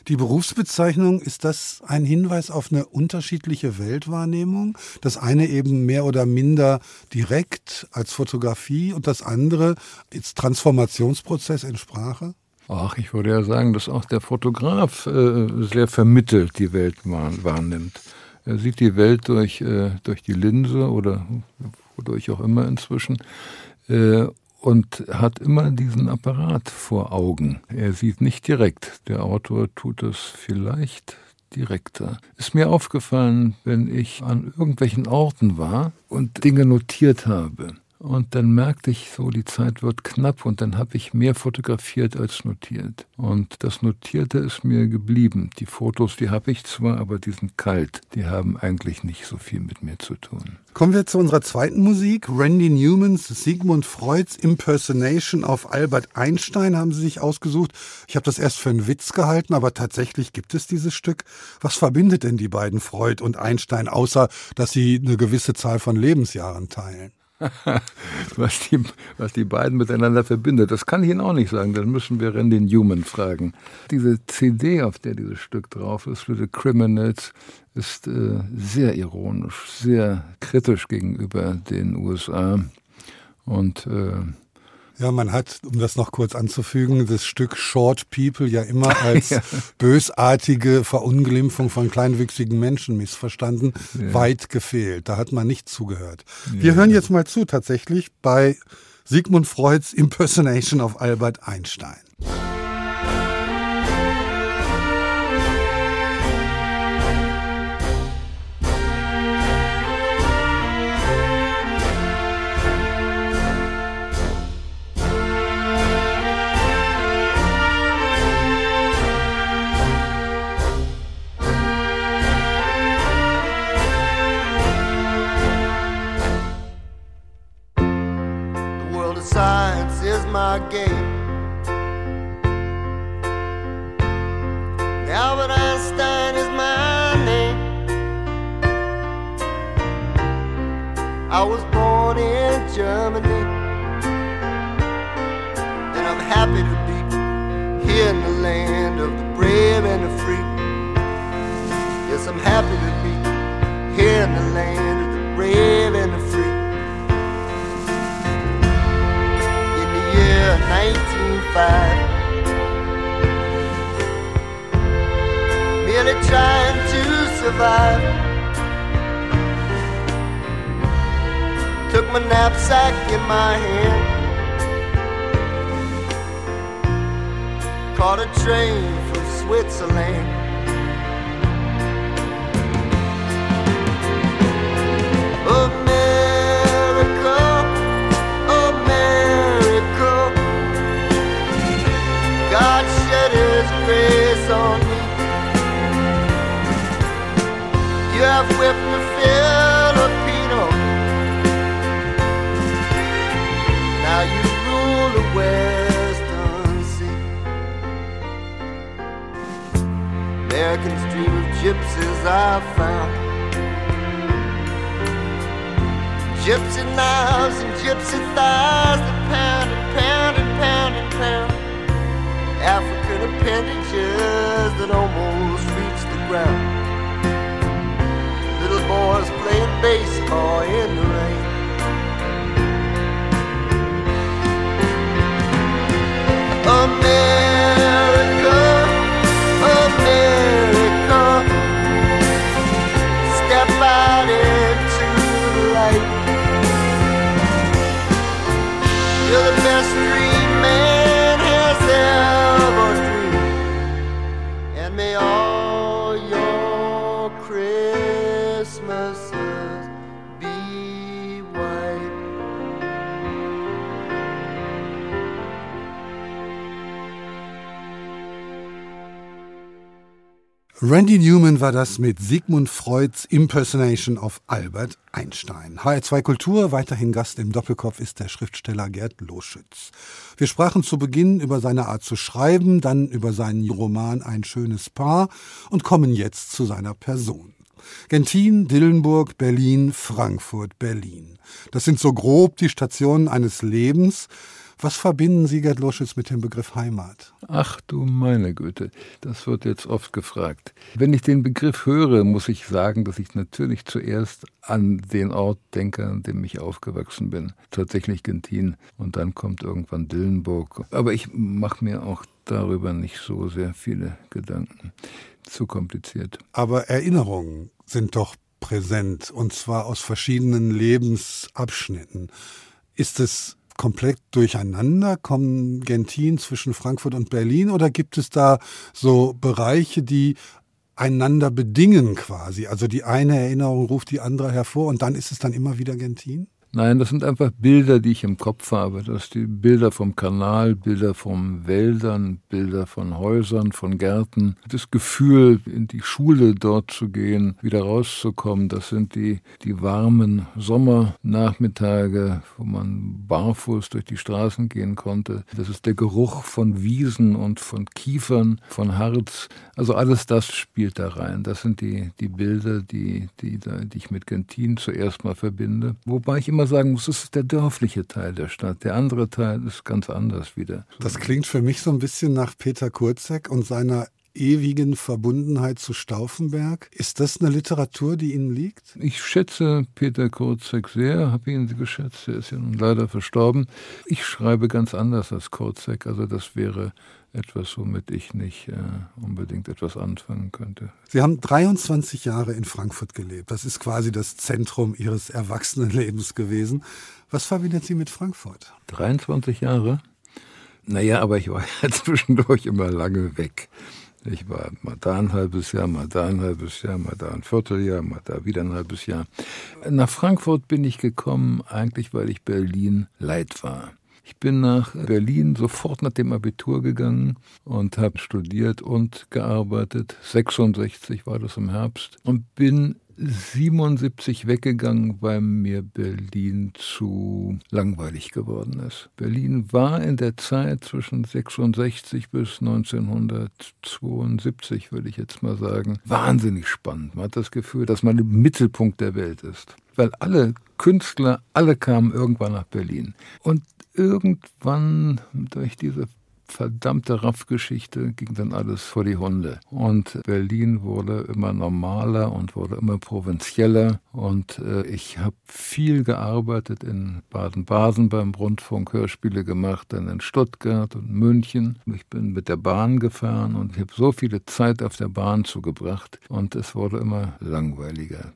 [SPEAKER 2] Die Berufsbezeichnung, ist das ein Hinweis auf eine unterschiedliche Weltwahrnehmung? Das eine eben mehr oder minder direkt als Fotografie und das andere als Transformationsprozess in Sprache?
[SPEAKER 3] Ach, ich würde ja sagen, dass auch der Fotograf äh, sehr vermittelt die Welt wahrnimmt. Er sieht die Welt durch, äh, durch die Linse oder wodurch auch immer inzwischen äh, und hat immer diesen Apparat vor Augen. Er sieht nicht direkt. Der Autor tut es vielleicht direkter. Ist mir aufgefallen, wenn ich an irgendwelchen Orten war und Dinge notiert habe. Und dann merkte ich so, die Zeit wird knapp und dann habe ich mehr fotografiert als notiert. Und das Notierte ist mir geblieben. Die Fotos, die habe ich zwar, aber die sind kalt. Die haben eigentlich nicht so viel mit mir zu tun.
[SPEAKER 2] Kommen wir zu unserer zweiten Musik. Randy Newmans Sigmund Freuds Impersonation auf Albert Einstein haben Sie sich ausgesucht. Ich habe das erst für einen Witz gehalten, aber tatsächlich gibt es dieses Stück. Was verbindet denn die beiden Freud und Einstein, außer dass sie eine gewisse Zahl von Lebensjahren teilen?
[SPEAKER 3] was, die, was die beiden miteinander verbindet. Das kann ich Ihnen auch nicht sagen. Dann müssen wir Randy Newman fragen. Diese CD, auf der dieses Stück drauf ist, für The Criminals, ist äh, sehr ironisch, sehr kritisch gegenüber den USA. Und äh,
[SPEAKER 2] ja, man hat, um das noch kurz anzufügen, das Stück Short People ja immer als ja. bösartige Verunglimpfung von kleinwüchsigen Menschen missverstanden, ja. weit gefehlt. Da hat man nicht zugehört. Ja. Wir hören jetzt mal zu, tatsächlich, bei Sigmund Freuds Impersonation of Albert Einstein. My game. Albert Einstein is my name. I was born in Germany, and I'm happy to be here in the land of the brave and the free. Yes, I'm happy to be here in the land of the brave and the 1905. Merely trying to survive. Took my knapsack in my hand. Caught a train from Switzerland. Oh, grace on me. You have whipped the Filipino. Now you rule the Western Sea. Americans dream of gypsies I've found. Gypsy knives and gypsy thighs that pound and pound and pound and pound. African appendages that almost reach the ground. Little boys playing baseball Randy Newman war das mit Sigmund Freuds Impersonation of Albert Einstein. HR2 Kultur, weiterhin Gast im Doppelkopf ist der Schriftsteller Gerd Loschütz. Wir sprachen zu Beginn über seine Art zu schreiben, dann über seinen Roman Ein schönes Paar und kommen jetzt zu seiner Person. Gentin, Dillenburg, Berlin, Frankfurt, Berlin. Das sind so grob die Stationen eines Lebens, was verbinden Sie, Gerd Loschitz, mit dem Begriff Heimat?
[SPEAKER 3] Ach du meine Güte, das wird jetzt oft gefragt. Wenn ich den Begriff höre, muss ich sagen, dass ich natürlich zuerst an den Ort denke, an dem ich aufgewachsen bin. Tatsächlich Gentin und dann kommt irgendwann Dillenburg. Aber ich mache mir auch darüber nicht so sehr viele Gedanken. Zu kompliziert.
[SPEAKER 2] Aber Erinnerungen sind doch präsent und zwar aus verschiedenen Lebensabschnitten. Ist es komplett durcheinander? Kommen Gentin zwischen Frankfurt und Berlin oder gibt es da so Bereiche, die einander bedingen quasi? Also die eine Erinnerung ruft die andere hervor und dann ist es dann immer wieder Gentin?
[SPEAKER 3] Nein, das sind einfach Bilder, die ich im Kopf habe. Das sind die Bilder vom Kanal, Bilder von Wäldern, Bilder von Häusern, von Gärten. Das Gefühl, in die Schule dort zu gehen, wieder rauszukommen, das sind die, die warmen Sommernachmittage, wo man barfuß durch die Straßen gehen konnte. Das ist der Geruch von Wiesen und von Kiefern, von Harz. Also alles das spielt da rein. Das sind die, die Bilder, die, die, die ich mit Gentin zuerst mal verbinde. Wobei ich immer immer sagen muss, das ist der dörfliche Teil der Stadt. Der andere Teil ist ganz anders wieder.
[SPEAKER 2] Das klingt für mich so ein bisschen nach Peter Kurzek und seiner ewigen Verbundenheit zu Stauffenberg. Ist das eine Literatur, die Ihnen liegt?
[SPEAKER 3] Ich schätze Peter Kurzek sehr, habe ihn geschätzt, er ist ja nun leider verstorben. Ich schreibe ganz anders als Kurzek, also das wäre etwas, womit ich nicht äh, unbedingt etwas anfangen könnte.
[SPEAKER 2] Sie haben 23 Jahre in Frankfurt gelebt. Das ist quasi das Zentrum Ihres Erwachsenenlebens gewesen. Was verbindet Sie mit Frankfurt?
[SPEAKER 3] 23 Jahre? Naja, aber ich war ja zwischendurch immer lange weg. Ich war mal da ein halbes Jahr, mal da ein halbes Jahr, mal da ein Vierteljahr, mal da wieder ein halbes Jahr. Nach Frankfurt bin ich gekommen, eigentlich weil ich Berlin leid war. Ich bin nach Berlin sofort nach dem Abitur gegangen und habe studiert und gearbeitet. 66 war das im Herbst und bin 77 weggegangen, weil mir Berlin zu langweilig geworden ist. Berlin war in der Zeit zwischen 66 bis 1972, würde ich jetzt mal sagen, wahnsinnig spannend. Man hat das Gefühl, dass man im Mittelpunkt der Welt ist. Weil alle Künstler, alle kamen irgendwann nach Berlin. Und irgendwann durch diese verdammte Raff-Geschichte ging dann alles vor die Hunde. Und Berlin wurde immer normaler und wurde immer provinzieller. Und äh, ich habe viel gearbeitet in Baden-Baden beim Rundfunk, Hörspiele gemacht, dann in Stuttgart und München. Ich bin mit der Bahn gefahren und ich habe so viele Zeit auf der Bahn zugebracht. Und es wurde immer langweiliger.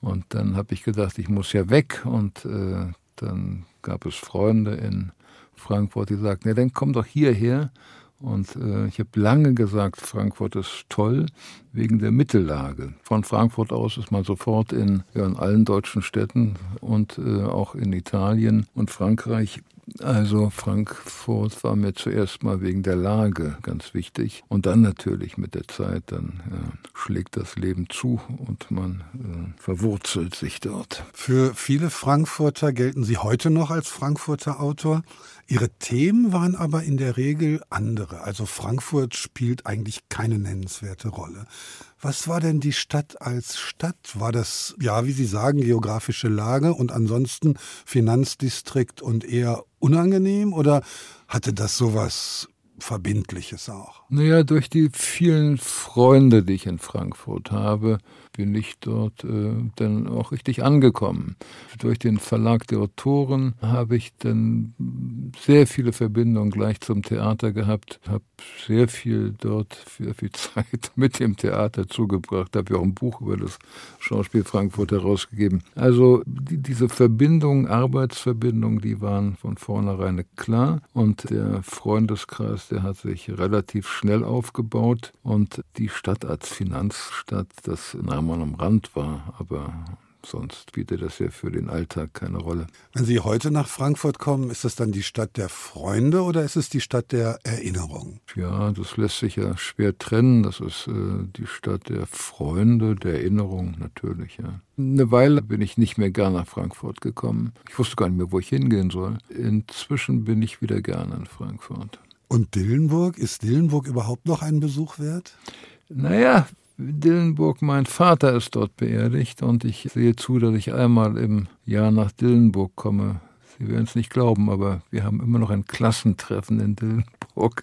[SPEAKER 3] Und dann habe ich gedacht, ich muss ja weg und äh, dann gab es Freunde in Frankfurt, die sagten, ja, dann komm doch hierher. Und äh, ich habe lange gesagt, Frankfurt ist toll wegen der Mittellage. Von Frankfurt aus ist man sofort in, ja, in allen deutschen Städten und äh, auch in Italien und Frankreich also Frankfurt war mir zuerst mal wegen der Lage ganz wichtig und dann natürlich mit der Zeit, dann ja, schlägt das Leben zu und man äh, verwurzelt sich dort.
[SPEAKER 2] Für viele Frankfurter gelten Sie heute noch als Frankfurter Autor. Ihre Themen waren aber in der Regel andere. Also Frankfurt spielt eigentlich keine nennenswerte Rolle. Was war denn die Stadt als Stadt? War das, ja, wie Sie sagen, geografische Lage und ansonsten Finanzdistrikt und eher unangenehm oder hatte das sowas Verbindliches auch?
[SPEAKER 3] Naja, durch die vielen Freunde, die ich in Frankfurt habe, bin ich dort äh, dann auch richtig angekommen. Durch den Verlag der Autoren habe ich dann sehr viele Verbindungen gleich zum Theater gehabt, habe sehr viel dort, sehr viel Zeit mit dem Theater zugebracht, habe ja auch ein Buch über das Schauspiel Frankfurt herausgegeben. Also die, diese Verbindungen, Arbeitsverbindungen, die waren von vornherein klar und der Freundeskreis, der hat sich relativ schnell aufgebaut und die Stadt als Finanzstadt, das nahm man am Rand war, aber sonst spielte das ja für den Alltag keine Rolle.
[SPEAKER 2] Wenn Sie heute nach Frankfurt kommen, ist das dann die Stadt der Freunde oder ist es die Stadt der Erinnerung?
[SPEAKER 3] Ja, das lässt sich ja schwer trennen. Das ist äh, die Stadt der Freunde, der Erinnerung natürlich, ja. Eine Weile bin ich nicht mehr gern nach Frankfurt gekommen. Ich wusste gar nicht mehr, wo ich hingehen soll. Inzwischen bin ich wieder gern in Frankfurt.
[SPEAKER 2] Und Dillenburg, ist Dillenburg überhaupt noch einen Besuch wert?
[SPEAKER 3] Naja, Dillenburg, mein Vater ist dort beerdigt und ich sehe zu, dass ich einmal im Jahr nach Dillenburg komme. Sie werden es nicht glauben, aber wir haben immer noch ein Klassentreffen in Dillenburg,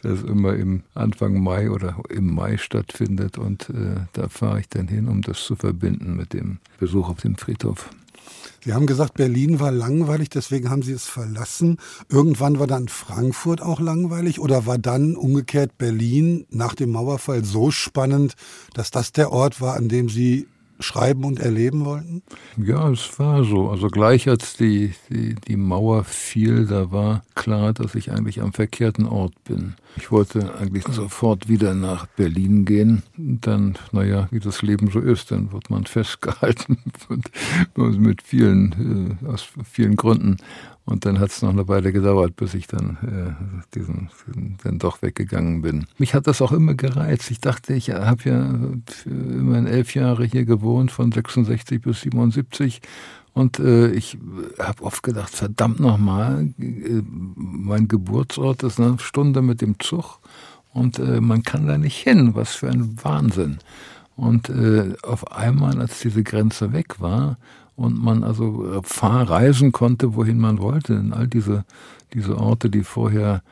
[SPEAKER 3] das immer im Anfang Mai oder im Mai stattfindet und äh, da fahre ich dann hin, um das zu verbinden mit dem Besuch auf dem Friedhof.
[SPEAKER 2] Sie haben gesagt, Berlin war langweilig, deswegen haben Sie es verlassen. Irgendwann war dann Frankfurt auch langweilig oder war dann umgekehrt Berlin nach dem Mauerfall so spannend, dass das der Ort war, an dem Sie schreiben und erleben wollten?
[SPEAKER 3] Ja, es war so. Also gleich als die, die, die Mauer fiel, da war klar, dass ich eigentlich am verkehrten Ort bin. Ich wollte eigentlich sofort wieder nach Berlin gehen. Dann, naja, wie das Leben so ist, dann wird man festgehalten mit vielen, äh, aus vielen Gründen. Und dann hat es noch eine Weile gedauert, bis ich dann äh, diesen, dann doch weggegangen bin. Mich hat das auch immer gereizt. Ich dachte, ich habe ja immerhin elf Jahre hier gewohnt, von 66 bis 77. Und äh, ich habe oft gedacht, verdammt nochmal, äh, mein Geburtsort ist eine Stunde mit dem Zug und äh, man kann da nicht hin. Was für ein Wahnsinn. Und äh, auf einmal, als diese Grenze weg war und man also fahr reisen konnte, wohin man wollte, in all diese, diese Orte, die vorher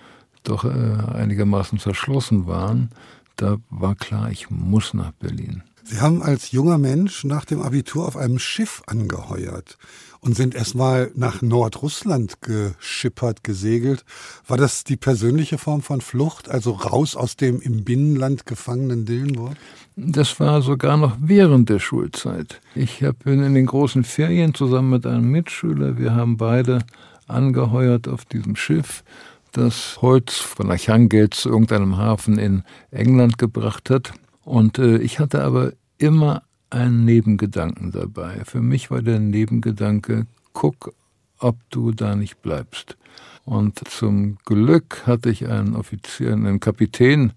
[SPEAKER 3] doch äh, einigermaßen verschlossen waren, da war klar, ich muss nach Berlin.
[SPEAKER 2] Sie haben als junger Mensch nach dem Abitur auf einem Schiff angeheuert und sind erstmal nach Nordrussland geschippert, gesegelt. War das die persönliche Form von Flucht, also raus aus dem im Binnenland gefangenen Dillenburg?
[SPEAKER 3] Das war sogar noch während der Schulzeit. Ich bin in den großen Ferien zusammen mit einem Mitschüler, wir haben beide angeheuert auf diesem Schiff das Holz von Archangel zu irgendeinem Hafen in England gebracht hat. Und äh, ich hatte aber immer einen Nebengedanken dabei. Für mich war der Nebengedanke, guck, ob du da nicht bleibst. Und zum Glück hatte ich einen Offizier, einen Kapitän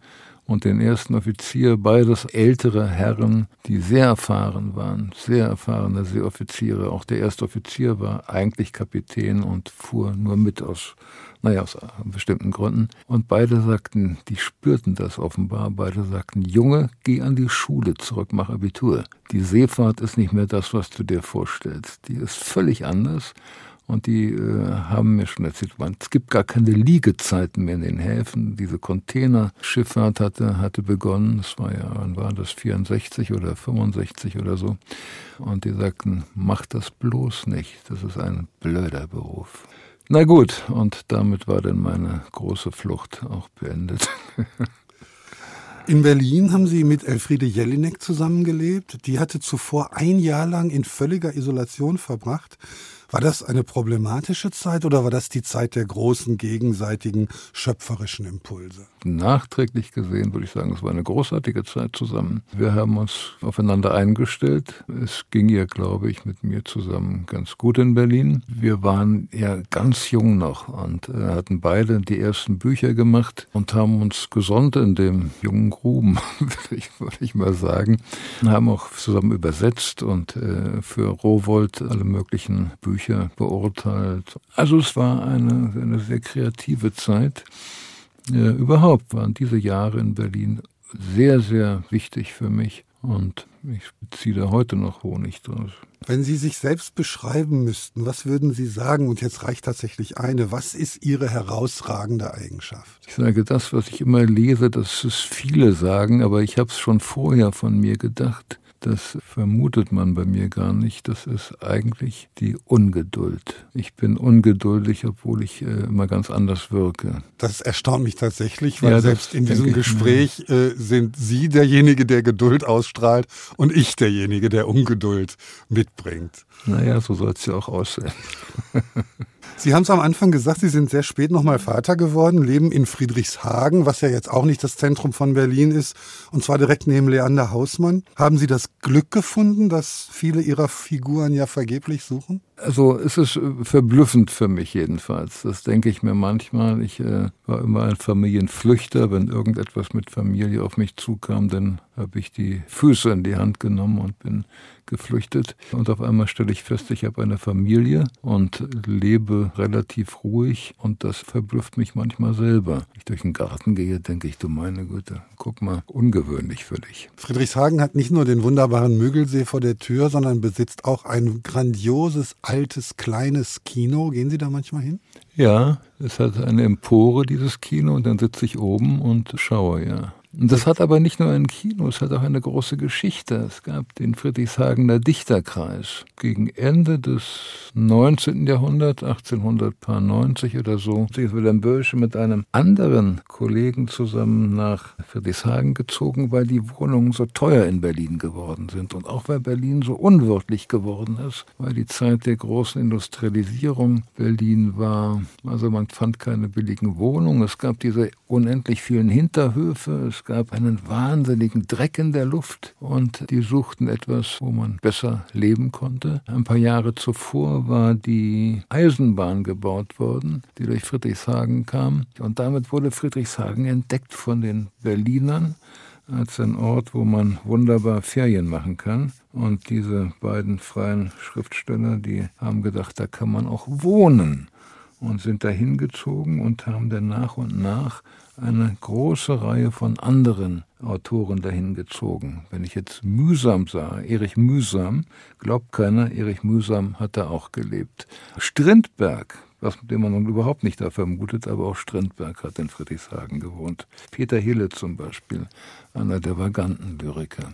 [SPEAKER 3] und den ersten Offizier, beides ältere Herren, die sehr erfahren waren, sehr erfahrene Seeoffiziere. Auch der erste Offizier war eigentlich Kapitän und fuhr nur mit aus naja, aus bestimmten Gründen. Und beide sagten, die spürten das offenbar, beide sagten, Junge, geh an die Schule zurück, mach Abitur. Die Seefahrt ist nicht mehr das, was du dir vorstellst. Die ist völlig anders. Und die äh, haben mir schon erzählt, man, es gibt gar keine Liegezeiten mehr in den Häfen. Diese Containerschifffahrt hatte, hatte begonnen. Das war ja, wann war das, 64 oder 65 oder so. Und die sagten, mach das bloß nicht. Das ist ein blöder Beruf. Na gut, und damit war dann meine große Flucht auch beendet.
[SPEAKER 2] In Berlin haben Sie mit Elfriede Jelinek zusammengelebt. Die hatte zuvor ein Jahr lang in völliger Isolation verbracht. War das eine problematische Zeit oder war das die Zeit der großen gegenseitigen schöpferischen Impulse?
[SPEAKER 3] Nachträglich gesehen würde ich sagen, es war eine großartige Zeit zusammen. Wir haben uns aufeinander eingestellt. Es ging ihr, glaube ich, mit mir zusammen ganz gut in Berlin. Wir waren ja ganz jung noch und äh, hatten beide die ersten Bücher gemacht und haben uns gesonnt in dem jungen Gruben, würde ich, mal sagen. Haben auch zusammen übersetzt und äh, für Rowold alle möglichen Bücher beurteilt. Also es war eine, eine sehr kreative Zeit. Ja, überhaupt waren diese Jahre in Berlin sehr, sehr wichtig für mich und ich beziehe da heute noch Honig draus.
[SPEAKER 2] Wenn Sie sich selbst beschreiben müssten, was würden Sie sagen? Und jetzt reicht tatsächlich eine. Was ist Ihre herausragende Eigenschaft?
[SPEAKER 3] Ich sage das, was ich immer lese, dass es viele sagen, aber ich habe es schon vorher von mir gedacht. Das vermutet man bei mir gar nicht. Das ist eigentlich die Ungeduld. Ich bin ungeduldig, obwohl ich äh, immer ganz anders wirke.
[SPEAKER 2] Das erstaunt mich tatsächlich, weil ja, selbst in diesem Gespräch äh, sind Sie derjenige, der Geduld ausstrahlt und ich derjenige, der Ungeduld mitbringt.
[SPEAKER 3] Naja, so soll es ja auch aussehen.
[SPEAKER 2] Sie haben es am Anfang gesagt, Sie sind sehr spät nochmal Vater geworden, leben in Friedrichshagen, was ja jetzt auch nicht das Zentrum von Berlin ist, und zwar direkt neben Leander Hausmann. Haben Sie das Glück gefunden, das viele Ihrer Figuren ja vergeblich suchen?
[SPEAKER 3] Also es ist äh, verblüffend für mich jedenfalls. Das denke ich mir manchmal. Ich äh, war immer ein Familienflüchter. Wenn irgendetwas mit Familie auf mich zukam, dann habe ich die Füße in die Hand genommen und bin geflüchtet. Und auf einmal stelle ich fest, ich habe eine Familie und lebe relativ ruhig. Und das verblüfft mich manchmal selber. Wenn ich durch den Garten gehe, denke ich, du meine Güte, guck mal, ungewöhnlich für dich.
[SPEAKER 2] Friedrichshagen hat nicht nur den wunderbaren Müggelsee vor der Tür, sondern besitzt auch ein grandioses, altes, kleines Kino. Gehen Sie da manchmal hin?
[SPEAKER 3] Ja, es hat eine Empore, dieses Kino, und dann sitze ich oben und schaue, ja. Und das hat aber nicht nur ein Kino, es hat auch eine große Geschichte. Es gab den Friedrichshagener Dichterkreis. Gegen Ende des 19. Jahrhunderts, 1890 oder so, ist Wilhelm Bösche mit einem anderen Kollegen zusammen nach Friedrichshagen gezogen, weil die Wohnungen so teuer in Berlin geworden sind und auch weil Berlin so unwirtlich geworden ist, weil die Zeit der großen Industrialisierung Berlin war. Also man fand keine billigen Wohnungen. Es gab diese unendlich vielen Hinterhöfe. Es gab einen wahnsinnigen Dreck in der Luft und die suchten etwas, wo man besser leben konnte. Ein paar Jahre zuvor war die Eisenbahn gebaut worden, die durch Friedrichshagen kam und damit wurde Friedrichshagen entdeckt von den Berlinern als ein Ort, wo man wunderbar Ferien machen kann. Und diese beiden freien Schriftsteller, die haben gedacht, da kann man auch wohnen und sind dahin gezogen und haben dann nach und nach eine große Reihe von anderen Autoren dahin gezogen. Wenn ich jetzt Mühsam sah, Erich Mühsam, glaubt keiner, Erich Mühsam hat da auch gelebt. Strindberg, was den man nun überhaupt nicht da vermutet, aber auch Strindberg hat in Friedrichshagen gewohnt. Peter Hille zum Beispiel, einer der vaganten Lyriker.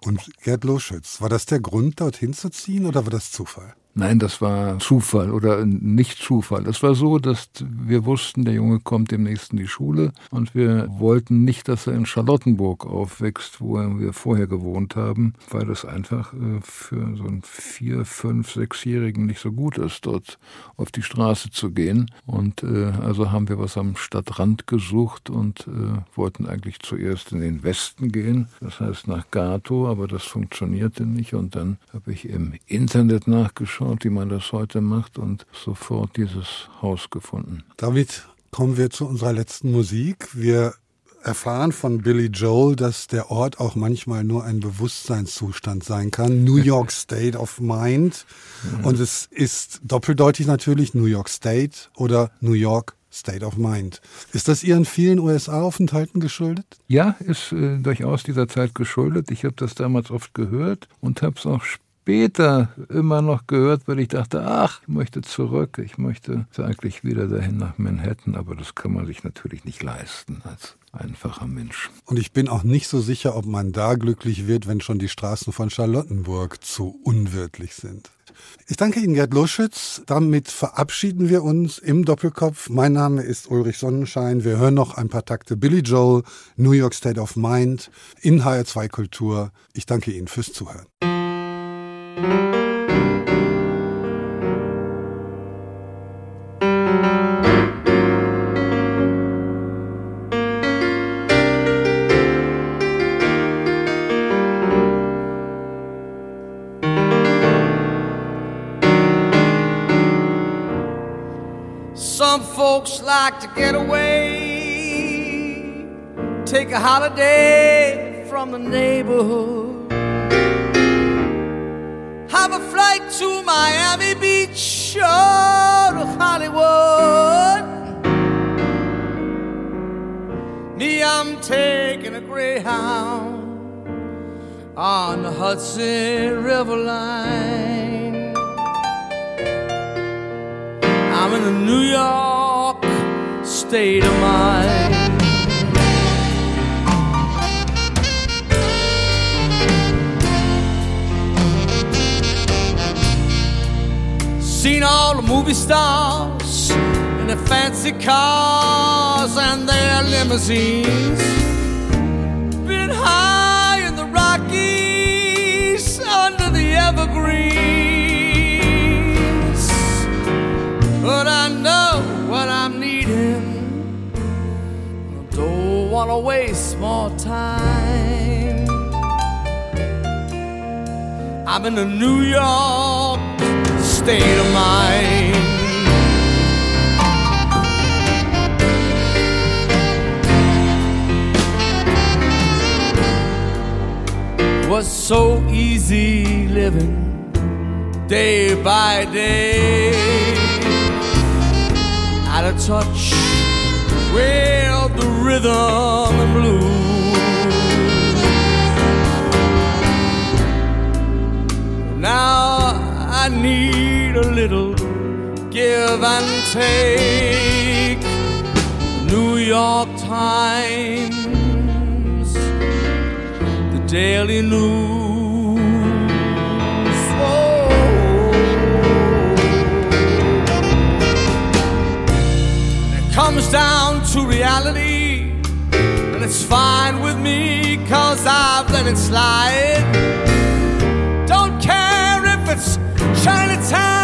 [SPEAKER 2] Und Gerd Loschütz, war das der Grund, dorthin zu ziehen oder war das Zufall?
[SPEAKER 3] Nein, das war Zufall oder nicht Zufall. Es war so, dass wir wussten, der Junge kommt demnächst in die Schule und wir wollten nicht, dass er in Charlottenburg aufwächst, wo wir vorher gewohnt haben, weil es einfach äh, für so einen vier, fünf, sechsjährigen nicht so gut ist, dort auf die Straße zu gehen. Und äh, also haben wir was am Stadtrand gesucht und äh, wollten eigentlich zuerst in den Westen gehen, das heißt nach Gato, aber das funktionierte nicht. Und dann habe ich im Internet nachgeschaut geschaut, wie man das heute macht und sofort dieses Haus gefunden.
[SPEAKER 2] Damit kommen wir zu unserer letzten Musik. Wir erfahren von Billy Joel, dass der Ort auch manchmal nur ein Bewusstseinszustand sein kann. New York State of Mind. Und es ist doppeldeutig natürlich New York State oder New York State of Mind. Ist das Ihren vielen USA-Aufenthalten geschuldet?
[SPEAKER 3] Ja, ist äh, durchaus dieser Zeit geschuldet. Ich habe das damals oft gehört und habe es auch später immer noch gehört, weil ich dachte, ach, ich möchte zurück, ich möchte eigentlich wieder dahin nach Manhattan, aber das kann man sich natürlich nicht leisten als einfacher Mensch.
[SPEAKER 2] Und ich bin auch nicht so sicher, ob man da glücklich wird, wenn schon die Straßen von Charlottenburg zu unwirtlich sind. Ich danke Ihnen, Gerd Luschütz. Damit verabschieden wir uns im Doppelkopf. Mein Name ist Ulrich Sonnenschein. Wir hören noch ein paar Takte Billy Joel, New York State of Mind in HR2 Kultur. Ich danke Ihnen fürs Zuhören.
[SPEAKER 5] Some folks like to get away, take a holiday from the neighborhood, have a flight to Miami Beach or to Hollywood. Me, I'm taking a Greyhound on the Hudson River line. I'm in a New York state of mind. Seen all the movie stars in their fancy cars and their limousines. Been high in the Rockies under the evergreens. But I know what I'm needing. Don't wanna waste more time. I'm in a New York state of mind. was so easy living day by day. Out of touch with the rhythm and blues. Now I need a little give and take. New York Times, the Daily News. Whoa. It comes down to reality, and it's fine with me, cause I've let it slide. Don't care if it's Chinatown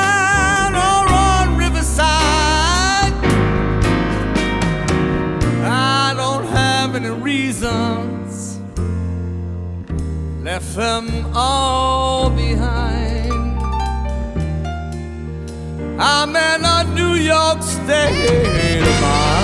[SPEAKER 5] have any reasons, left them all behind. I'm in a New York state of mind.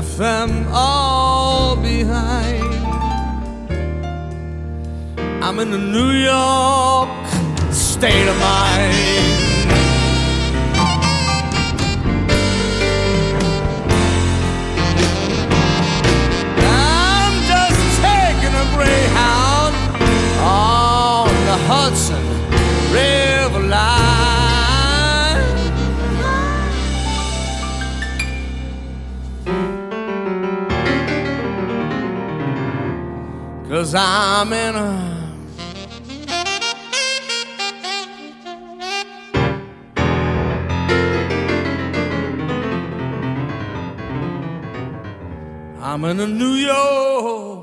[SPEAKER 5] Left them all behind. I'm in a New York state of mind. I'm just taking a Greyhound on the Hudson River Cause I'm in a I'm in a New York